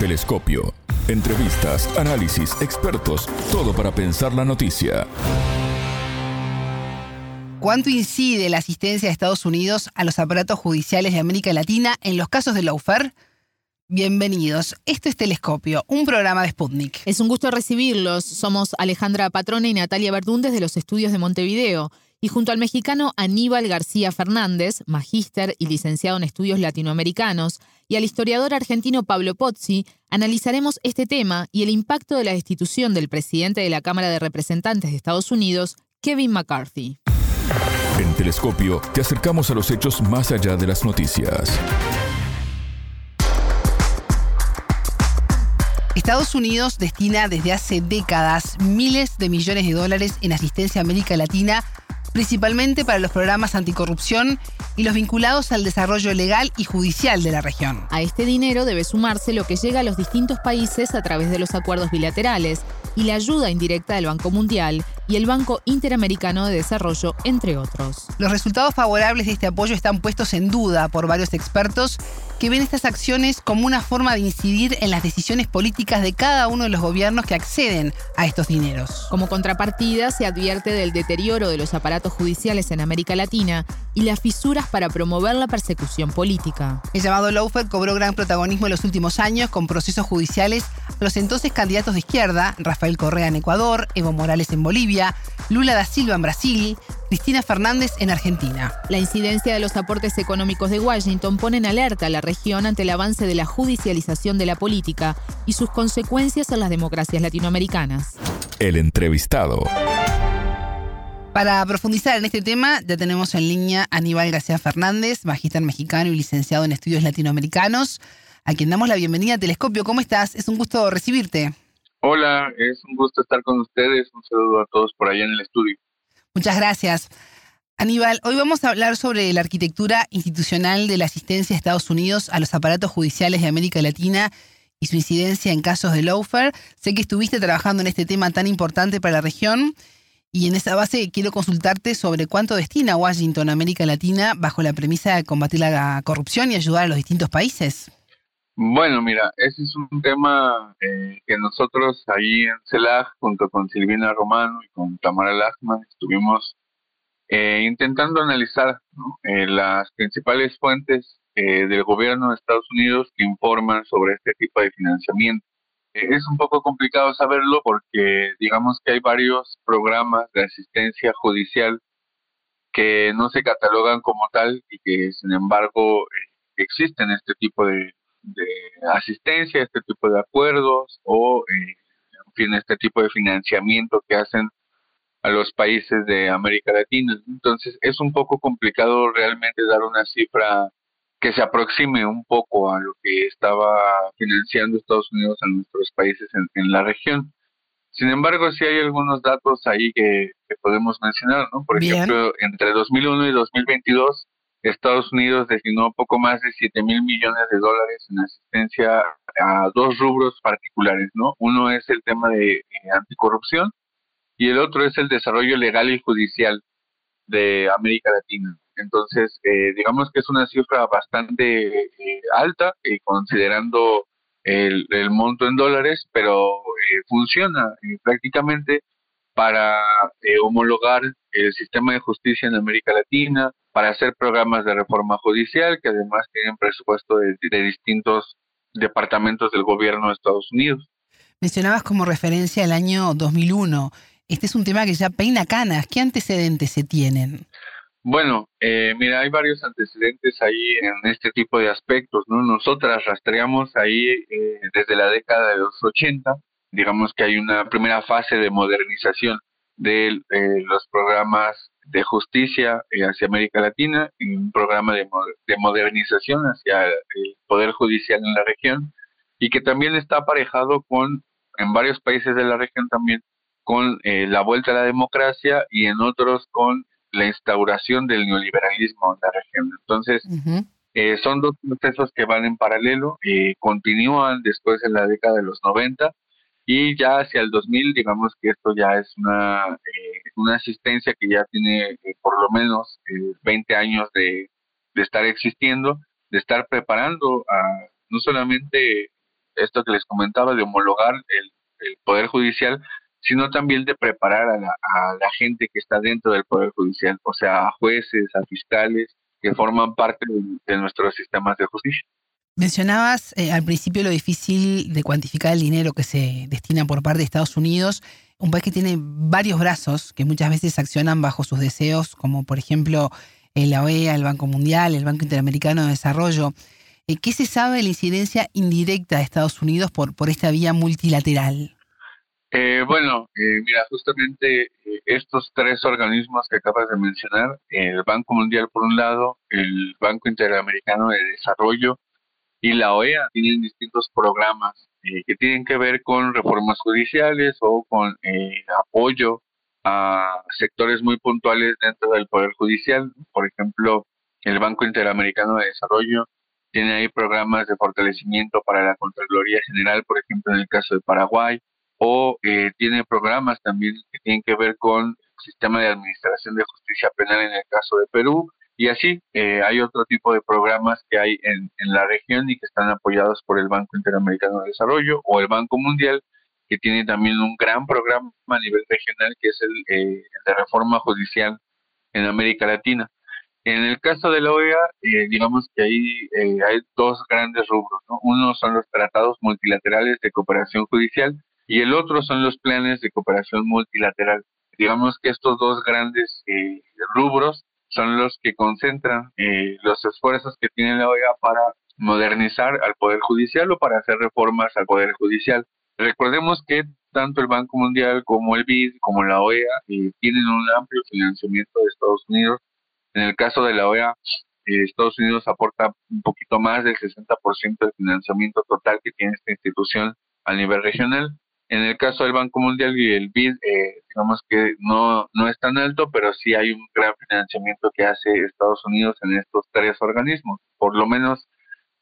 Telescopio. Entrevistas, análisis, expertos, todo para pensar la noticia. ¿Cuánto incide la asistencia de Estados Unidos a los aparatos judiciales de América Latina en los casos de lawfare? Bienvenidos. Esto es Telescopio, un programa de Sputnik. Es un gusto recibirlos. Somos Alejandra Patrona y Natalia Verdún de los estudios de Montevideo y junto al mexicano Aníbal García Fernández, magíster y licenciado en estudios latinoamericanos, y al historiador argentino Pablo Pozzi, analizaremos este tema y el impacto de la destitución del presidente de la Cámara de Representantes de Estados Unidos, Kevin McCarthy. En Telescopio te acercamos a los hechos más allá de las noticias. Estados Unidos destina desde hace décadas miles de millones de dólares en asistencia a América Latina principalmente para los programas anticorrupción y los vinculados al desarrollo legal y judicial de la región. A este dinero debe sumarse lo que llega a los distintos países a través de los acuerdos bilaterales y la ayuda indirecta del Banco Mundial y el Banco Interamericano de Desarrollo, entre otros. Los resultados favorables de este apoyo están puestos en duda por varios expertos que ven estas acciones como una forma de incidir en las decisiones políticas de cada uno de los gobiernos que acceden a estos dineros. Como contrapartida, se advierte del deterioro de los aparatos judiciales en América Latina y las fisuras para promover la persecución política. El llamado lawfare cobró gran protagonismo en los últimos años con procesos judiciales a los entonces candidatos de izquierda, Rafael Correa en Ecuador, Evo Morales en Bolivia, Lula da Silva en Brasil, Cristina Fernández en Argentina. La incidencia de los aportes económicos de Washington pone en alerta a la región ante el avance de la judicialización de la política y sus consecuencias en las democracias latinoamericanas. El entrevistado. Para profundizar en este tema, ya tenemos en línea a Aníbal García Fernández, magíster mexicano y licenciado en estudios latinoamericanos, a quien damos la bienvenida a Telescopio. ¿Cómo estás? Es un gusto recibirte. Hola, es un gusto estar con ustedes. Un saludo a todos por allá en el estudio. Muchas gracias. Aníbal, hoy vamos a hablar sobre la arquitectura institucional de la asistencia de Estados Unidos a los aparatos judiciales de América Latina y su incidencia en casos de lawfare. Sé que estuviste trabajando en este tema tan importante para la región y en esa base quiero consultarte sobre cuánto destina Washington a América Latina bajo la premisa de combatir la corrupción y ayudar a los distintos países. Bueno, mira, ese es un tema eh, que nosotros ahí en CELAG, junto con Silvina Romano y con Tamara Lachman, estuvimos eh, intentando analizar eh, las principales fuentes del gobierno de Estados Unidos que informan sobre este tipo de financiamiento. es un poco complicado saberlo porque digamos que hay varios programas de asistencia judicial que no se catalogan como tal y que sin embargo existen este tipo de de asistencia, este tipo de acuerdos o, eh, en fin, este tipo de financiamiento que hacen a los países de América Latina. Entonces, es un poco complicado realmente dar una cifra que se aproxime un poco a lo que estaba financiando Estados Unidos a nuestros países en, la región. Sin embargo, sí hay algunos datos ahí que, podemos mencionar, ¿no? Por ejemplo, entre 2001 y 2022 Estados Unidos destinó poco más de 7 mil millones de dólares en asistencia a dos rubros particulares, ¿no? Uno es el tema de eh, anticorrupción y el otro es el desarrollo legal y judicial de América Latina. Entonces, eh, digamos que es una cifra bastante eh, alta, considerando el, el, monto en dólares, pero funciona prácticamente para homologar el sistema de justicia en América Latina, para hacer programas de reforma judicial que además tienen presupuesto de, distintos departamentos del gobierno de Estados Unidos. Mencionabas como referencia el año 2001. Este es un tema que ya peina canas. ¿Qué antecedentes se tienen? Bueno, eh, mira, hay varios antecedentes ahí en este tipo de aspectos, ¿no? Nosotras rastreamos ahí eh, desde la década de los 80, digamos que hay una primera fase de modernización de eh, los programas de justicia eh, hacia América Latina, en un programa de, de, modernización hacia el Poder Judicial en la región, y que también está aparejado con, en varios países de la región también, con eh, la vuelta a la democracia y en otros con la instauración del neoliberalismo en la región. Entonces, eh, son dos procesos que van en paralelo y continúan después en la década de los 90 y ya hacia el 2000 digamos que esto ya es una, eh, una asistencia que ya tiene eh, por lo menos 20 eh, años de, estar existiendo, de estar preparando a no solamente esto que les comentaba, de homologar el, Poder Judicial, sino también de preparar a la, gente que está dentro del Poder Judicial, o sea, a jueces, a fiscales, que forman parte de, nuestros sistemas de justicia. Mencionabas eh, al principio lo difícil de cuantificar el dinero que se destina por parte de Estados Unidos, un país que tiene varios brazos que muchas veces accionan bajo sus deseos, como por ejemplo la OEA, el Banco Mundial, el Banco Interamericano de Desarrollo. Eh, ¿Qué se sabe de la incidencia indirecta de Estados Unidos por, por esta vía multilateral? Eh, bueno, eh, mira, justamente estos tres organismos que acabas de mencionar, el Banco Mundial por un lado, el Banco Interamericano de Desarrollo y la OEA, tienen distintos programas que tienen que ver con reformas judiciales o con apoyo a sectores muy puntuales dentro del Poder Judicial. Por ejemplo, el Banco Interamericano de Desarrollo tiene ahí programas de fortalecimiento para la Contraloría General, por ejemplo, en el caso de Paraguay, o eh, tiene programas también que tienen que ver con el sistema de administración de justicia penal en el caso de Perú, y así eh, hay otro tipo de programas que hay en, en la región y que están apoyados por el Banco Interamericano de Desarrollo o el Banco Mundial, que tiene también un gran programa a nivel regional que es el, eh, de reforma judicial en América Latina. En el caso de la OEA, eh, digamos que ahí eh, hay dos grandes rubros. Uno son los tratados multilaterales de cooperación judicial y el otro son los planes de cooperación multilateral. Digamos que estos dos grandes rubros son los que concentran los esfuerzos que tiene la OEA para modernizar al Poder Judicial o para hacer reformas al Poder Judicial. Recordemos que tanto el Banco Mundial como el BID, como la OEA, eh, tienen un amplio financiamiento de Estados Unidos. En el caso de la OEA, eh, Estados Unidos aporta un poquito más del 60% del financiamiento total que tiene esta institución a nivel regional. En el caso del Banco Mundial y el BID, eh, digamos que no, no es tan alto, pero sí hay un gran financiamiento que hace Estados Unidos en estos tres organismos. Por lo menos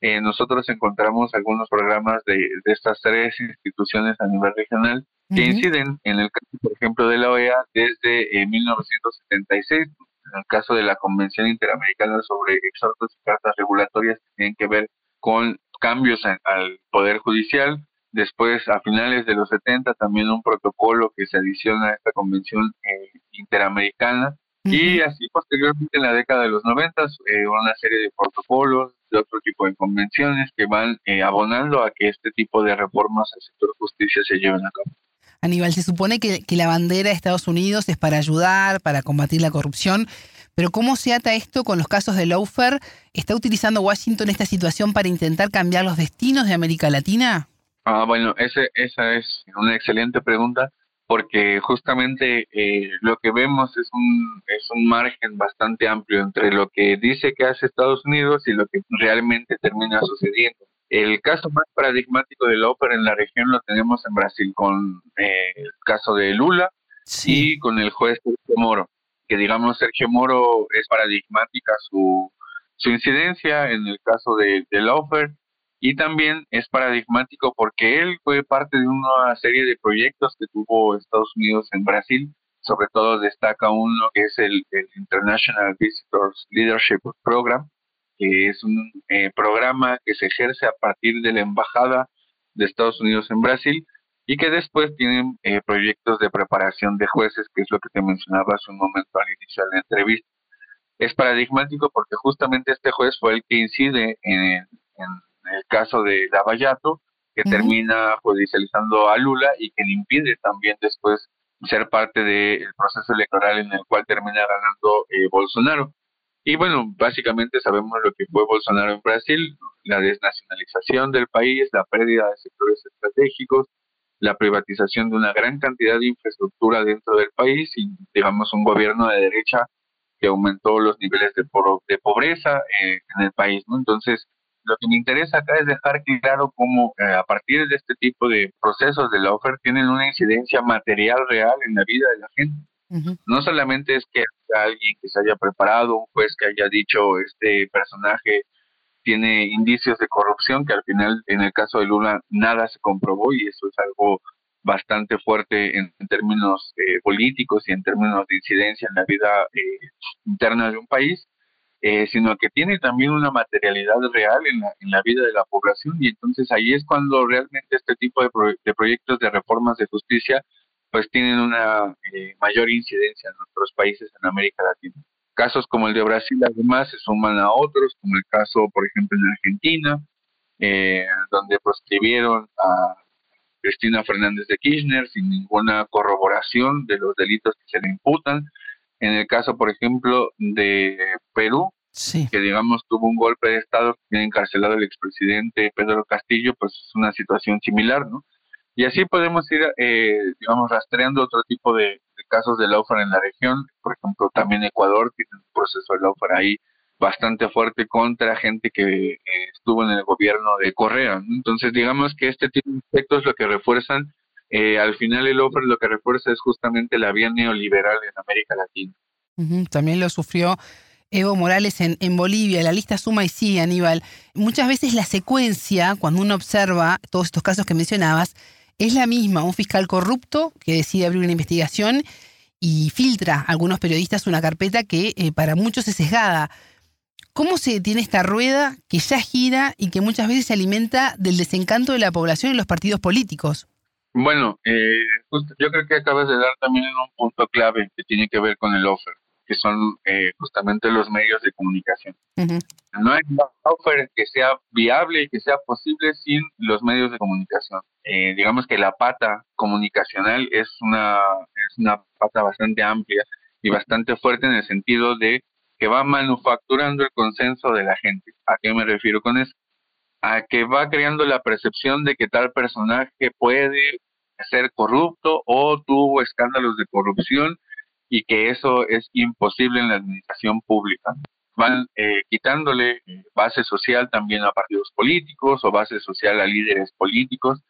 eh, nosotros encontramos algunos programas de, estas tres instituciones a nivel regional que inciden en el caso, por ejemplo, de la OEA desde 1976, eh, en el caso de la Convención Interamericana sobre Exhortos y Cartas Regulatorias que tienen que ver con cambios al Poder Judicial. Después, a finales de los 70, también un protocolo que se adiciona a esta Convención eh, Interamericana y así posteriormente en la década de los 90, eh, una serie de protocolos, de otro tipo de convenciones que van eh, abonando a que este tipo de reformas al sector justicia se lleven a cabo. Aníbal, se supone que, que la bandera de Estados Unidos es para ayudar, para combatir la corrupción, pero ¿cómo se ata esto con los casos de Lawfare? ¿Está utilizando Washington esta situación para intentar cambiar los destinos de América Latina? Ah, bueno, ese, esa es una excelente pregunta porque justamente eh, lo que vemos es un, es un margen bastante amplio entre lo que dice que hace Estados Unidos y lo que realmente termina sucediendo. El caso más paradigmático de la ópera en la región lo tenemos en Brasil con eh, el caso de Lula y con el juez Sergio Moro, que digamos Sergio Moro es paradigmática su, su incidencia en el caso de, de Laufer y también es paradigmático porque él fue parte de una serie de proyectos que tuvo Estados Unidos en Brasil. Sobre todo destaca uno que es el, International Visitors Leadership Program, que es un eh, programa que se ejerce a partir de la Embajada de Estados Unidos en Brasil y que después tienen eh, proyectos de preparación de jueces, que es lo que te mencionaba hace un momento al iniciar la entrevista. Es paradigmático porque justamente este juez fue el que incide en, en el caso de Lavallato, que termina judicializando a Lula y que le impide también después ser parte del proceso electoral en el cual termina ganando eh, Bolsonaro. Y bueno, básicamente sabemos lo que fue Bolsonaro en Brasil, la desnacionalización del país, la pérdida de sectores estratégicos, la privatización de una gran cantidad de infraestructura dentro del país y digamos un gobierno de derecha que aumentó los niveles de, de pobreza eh, en el país. ¿no? Entonces, lo que me interesa acá es dejar claro cómo eh, a partir de este tipo de procesos de la oferta tienen una incidencia material real en la vida de la gente. No solamente es que alguien que se haya preparado, un juez que haya dicho este personaje tiene indicios de corrupción, que al final en el caso de Lula nada se comprobó y eso es algo bastante fuerte en, términos eh, políticos y en términos de incidencia en la vida eh, interna de un país, eh, sino que tiene también una materialidad real en la, en la vida de la población y entonces ahí es cuando realmente este tipo de, de proyectos de reformas de justicia pues tienen una eh, mayor incidencia en nuestros países en América Latina. Casos como el de Brasil además se suman a otros, como el caso por ejemplo en Argentina, eh, donde proscribieron a Cristina Fernández de Kirchner sin ninguna corroboración de los delitos que se le imputan. En el caso, por ejemplo, de Perú, que digamos tuvo un golpe de Estado que tiene encarcelado el expresidente Pedro Castillo, pues es una situación similar, ¿no? Y así podemos ir, eh, digamos, rastreando otro tipo de, casos de lawfare en la región. Por ejemplo, también Ecuador tiene un proceso de lawfare ahí bastante fuerte contra gente que eh, estuvo en el gobierno de Correa. Entonces, digamos que este tipo de aspectos lo que refuerzan, eh, al final el offer lo que refuerza es justamente la vía neoliberal en América Latina. También lo sufrió Evo Morales en, en, Bolivia, la lista suma y sigue, Aníbal. Muchas veces la secuencia, cuando uno observa todos estos casos que mencionabas, es la misma, un fiscal corrupto que decide abrir una investigación y filtra a algunos periodistas una carpeta que eh, para muchos es sesgada. ¿Cómo se detiene esta rueda que ya gira y que muchas veces se alimenta del desencanto de la población y los partidos políticos? Bueno, eh, yo creo que acabas de dar también en un punto clave que tiene que ver con el offer, que son eh, justamente los medios de comunicación. No hay offer que sea viable y que sea posible sin los medios de comunicación. Eh, digamos que la pata comunicacional es una, es una pata bastante amplia y bastante fuerte en el sentido de que va manufacturando el consenso de la gente. ¿A qué me refiero con eso? A que va creando la percepción de que tal personaje puede ser corrupto o tuvo escándalos de corrupción y que eso es imposible en la administración pública. Van eh, quitándole eh, base social también a partidos políticos o base social a líderes políticos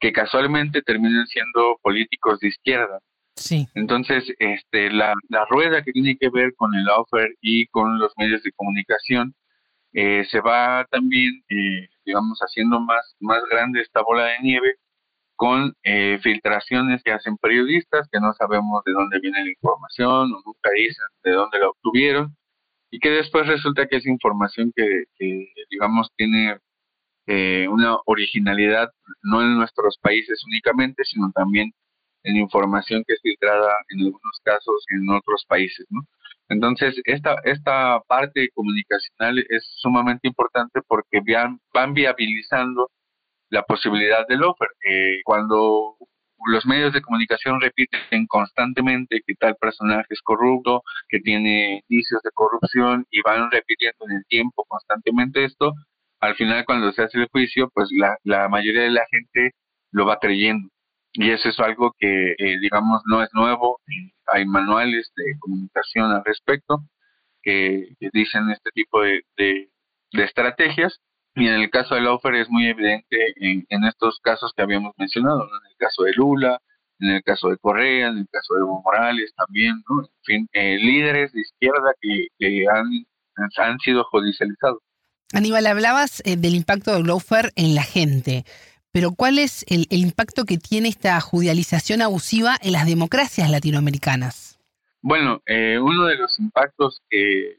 que casualmente terminan siendo políticos de izquierda. Sí. Entonces, este, la, la, rueda que tiene que ver con el offer y con los medios de comunicación eh, se va también, eh, digamos, haciendo más, más grande esta bola de nieve con eh, filtraciones que hacen periodistas que no sabemos de dónde viene la información o nunca dicen de dónde la obtuvieron y que después resulta que es información que, que digamos, tiene una originalidad no en nuestros países únicamente, sino también en información que es filtrada en algunos casos en otros países, ¿no? Entonces, esta, esta parte comunicacional es sumamente importante porque van, van viabilizando la posibilidad del offer. Eh, cuando los medios de comunicación repiten constantemente que tal personaje es corrupto, que tiene indicios de corrupción y van repitiendo en el tiempo constantemente esto, al final cuando se hace el juicio, pues la, la mayoría de la gente lo va creyendo y eso es algo que, eh, digamos, no es nuevo. Hay manuales de comunicación al respecto que, dicen este tipo de, de, estrategias. Y en el caso del offer es muy evidente en, estos casos que habíamos mencionado, en el caso de Lula, en el caso de Correa, en el caso de Evo Morales también, ¿no? en fin, eh, líderes de izquierda que, que han, han sido judicializados. Aníbal, hablabas eh, del impacto del lawfare en la gente. Pero ¿cuál es el, impacto que tiene esta judicialización abusiva en las democracias latinoamericanas? Bueno, eh, uno de los impactos que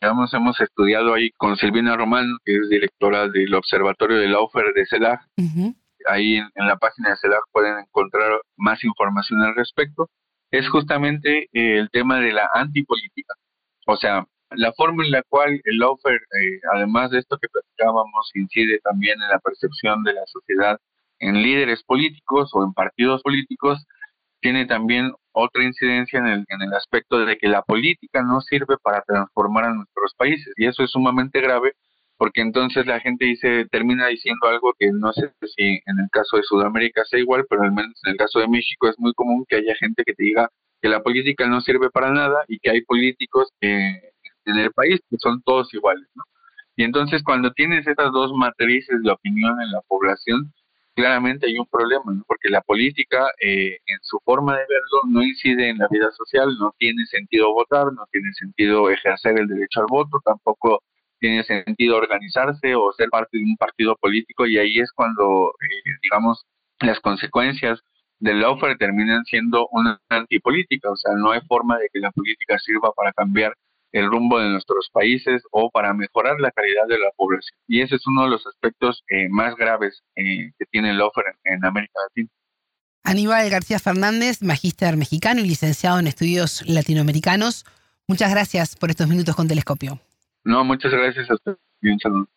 digamos, hemos estudiado ahí con Silvina Román, que es directora del Observatorio de la de CELAG. Ahí en, la página de CELAG pueden encontrar más información al respecto. Es justamente eh, el tema de la antipolítica. O sea, la forma en la cual el offer, eh, además de esto que platicábamos, incide también en la percepción de la sociedad en líderes políticos o en partidos políticos, tiene también otra incidencia en el, en el aspecto de que la política no sirve para transformar a nuestros países. Y eso es sumamente grave porque entonces la gente dice, termina diciendo algo que no sé si en el caso de Sudamérica sea igual, pero al menos en el caso de México es muy común que haya gente que te diga que la política no sirve para nada y que hay políticos que en el país, que son todos iguales, ¿no? Y entonces cuando tienes estas dos matrices de opinión en la población, claramente hay un problema, ¿no? Porque la política, eh, en su forma de verlo, no incide en la vida social, no tiene sentido votar, no tiene sentido ejercer el derecho al voto, tampoco tiene sentido organizarse o ser parte de un partido político y ahí es cuando, eh, digamos, las consecuencias del lawfare terminan siendo una antipolítica, o sea, no hay forma de que la política sirva para cambiar el rumbo de nuestros países o para mejorar la calidad de la población. Y ese es uno de los aspectos eh, más graves eh, que tiene el offer en, América Latina. Aníbal García Fernández, magíster mexicano y licenciado en estudios latinoamericanos. Muchas gracias por estos minutos con Telescopio. No, muchas gracias a usted y un saludo.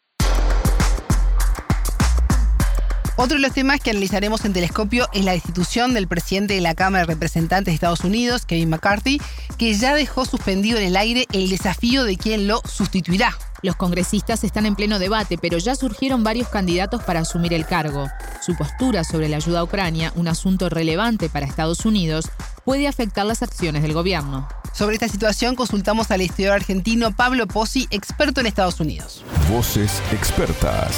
Otro de los temas que analizaremos en Telescopio es la destitución del presidente de la Cámara de Representantes de Estados Unidos, Kevin McCarthy, que ya dejó suspendido en el aire el desafío de quien lo sustituirá. Los congresistas están en pleno debate, pero ya surgieron varios candidatos para asumir el cargo. Su postura sobre la ayuda a Ucrania, un asunto relevante para Estados Unidos, puede afectar las acciones del gobierno. Sobre esta situación consultamos al historiador argentino Pablo Pozzi, experto en Estados Unidos. Voces expertas.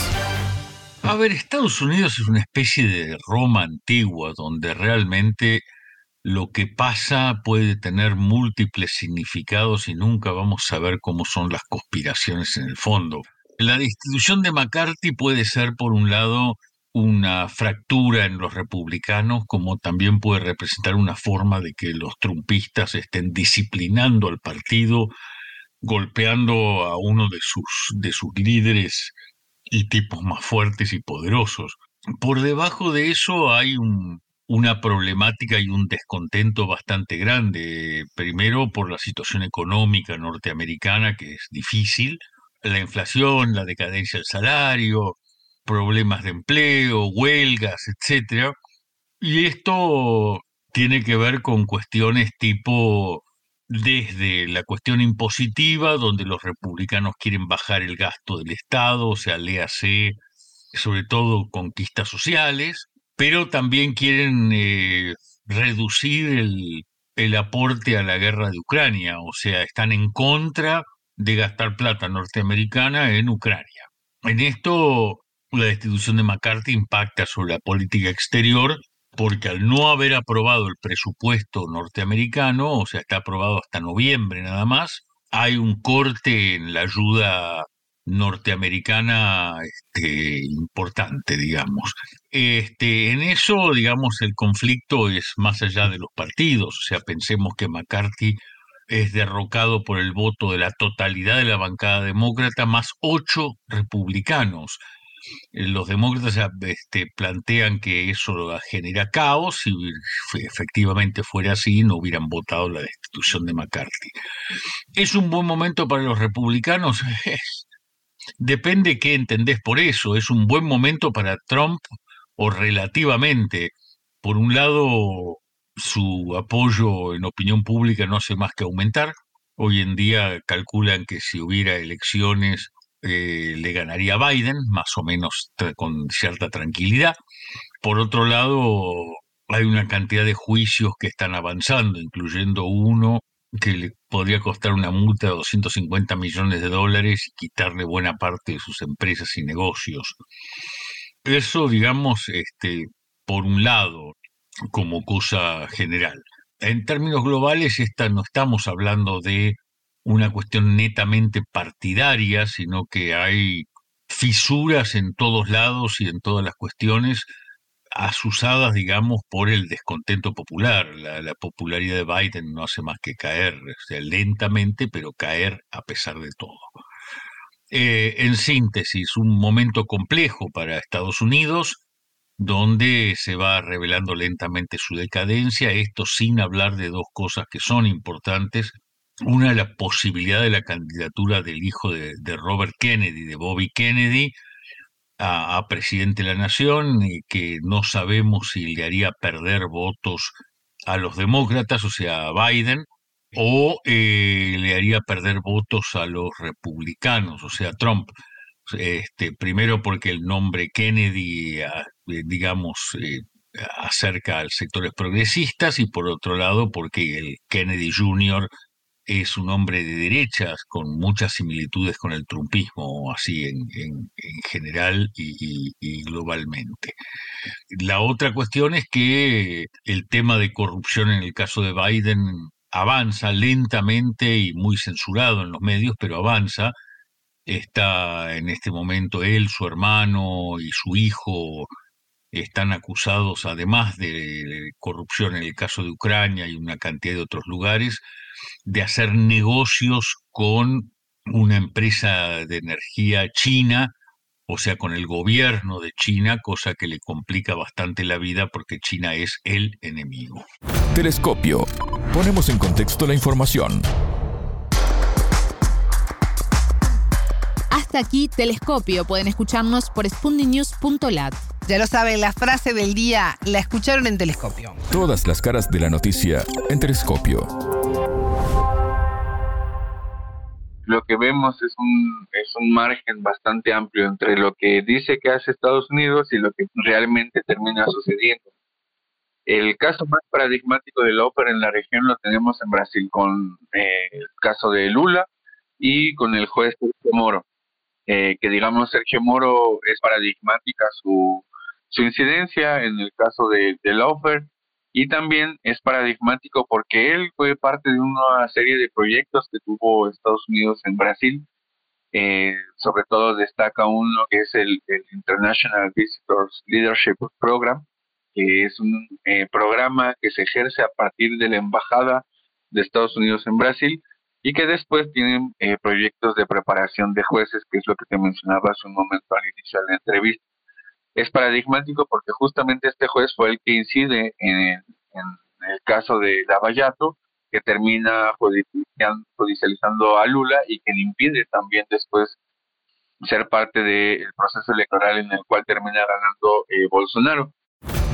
A ver, Estados Unidos es una especie de Roma antigua donde realmente lo que pasa puede tener múltiples significados y nunca vamos a ver cómo son las conspiraciones en el fondo. La destitución de McCarthy puede ser, por un lado, una fractura en los republicanos, como también puede representar una forma de que los trumpistas estén disciplinando al partido, golpeando a uno de sus, de sus líderes y tipos más fuertes y poderosos. Por debajo de eso hay una problemática y un descontento bastante grande. Primero por la situación económica norteamericana, que es difícil, la inflación, la decadencia del salario, problemas de empleo, huelgas, etc. Y esto tiene que ver con cuestiones tipo desde la cuestión impositiva, donde los republicanos quieren bajar el gasto del Estado, o sea, léase sobre todo conquistas sociales, pero también quieren eh, reducir el, el aporte a la guerra de Ucrania, o sea, están en contra de gastar plata norteamericana en Ucrania. En esto, la destitución de McCarthy impacta sobre la política exterior porque al no haber aprobado el presupuesto norteamericano, o sea, está aprobado hasta noviembre nada más, hay un corte en la ayuda norteamericana este, importante, digamos. Este, en eso, digamos, el conflicto es más allá de los partidos, o sea, pensemos que McCarthy es derrocado por el voto de la totalidad de la bancada demócrata más ocho republicanos. Los demócratas este, plantean que eso genera caos, si efectivamente fuera así, no hubieran votado la destitución de McCarthy. ¿Es un buen momento para los republicanos? Depende qué entendés por eso. Es un buen momento para Trump o relativamente. Por un lado, su apoyo en opinión pública no hace más que aumentar. Hoy en día calculan que si hubiera elecciones eh, le ganaría Biden, más o menos con cierta tranquilidad. Por otro lado, hay una cantidad de juicios que están avanzando, incluyendo uno que le podría costar una multa de 250 millones de dólares y quitarle buena parte de sus empresas y negocios. Eso, digamos, este, por un lado, como cosa general. En términos globales, esta, no estamos hablando de una cuestión netamente partidaria, sino que hay fisuras en todos lados y en todas las cuestiones asusadas, digamos, por el descontento popular. La, popularidad de Biden no hace más que caer, sea, lentamente, pero caer a pesar de todo. Eh, en síntesis, un momento complejo para Estados Unidos, donde se va revelando lentamente su decadencia, esto sin hablar de dos cosas que son importantes, una, la posibilidad de la candidatura del hijo de, Robert Kennedy, de Bobby Kennedy, a, presidente de la nación, y que no sabemos si le haría perder votos a los demócratas, o sea, a Biden, o eh, le haría perder votos a los republicanos, o sea, a Trump. Este, primero porque el nombre Kennedy, eh, digamos, eh, acerca al sectores progresistas y por otro lado porque el Kennedy Jr es un hombre de derechas con muchas similitudes con el trumpismo, así en, general y, globalmente. La otra cuestión es que el tema de corrupción en el caso de Biden avanza lentamente y muy censurado en los medios, pero avanza. Está en este momento él, su hermano y su hijo están acusados, además de corrupción en el caso de Ucrania y una cantidad de otros lugares, de hacer negocios con una empresa de energía china, o sea, con el gobierno de China, cosa que le complica bastante la vida porque China es el enemigo. Telescopio. Ponemos en contexto la información. Hasta aquí Telescopio. Pueden escucharnos por spundinews.lat. Ya lo saben, la frase del día la escucharon en Telescopio. Todas las caras de la noticia en Telescopio. Lo que vemos es un, es un margen bastante amplio entre lo que dice que hace Estados Unidos y lo que realmente termina sucediendo. El caso más paradigmático del ópera en la región lo tenemos en Brasil con eh, el caso de Lula y con el juez Moro. Eh, que digamos Sergio Moro es paradigmática su, su incidencia en el caso de, de Laufer y también es paradigmático porque él fue parte de una serie de proyectos que tuvo Estados Unidos en Brasil. Eh, sobre todo destaca uno que es el, International Visitors Leadership Program, que es un eh, programa que se ejerce a partir de la Embajada de Estados Unidos en Brasil y que después tienen eh, proyectos de preparación de jueces, que es lo que te mencionaba hace un momento al iniciar la entrevista es paradigmático porque justamente este juez fue el que incide en, el caso de Lavallato, que termina judicializando a Lula y que le impide también después ser parte del proceso electoral en el cual termina ganando eh, Bolsonaro.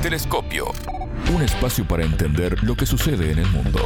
Telescopio, un espacio para entender lo que sucede en el mundo.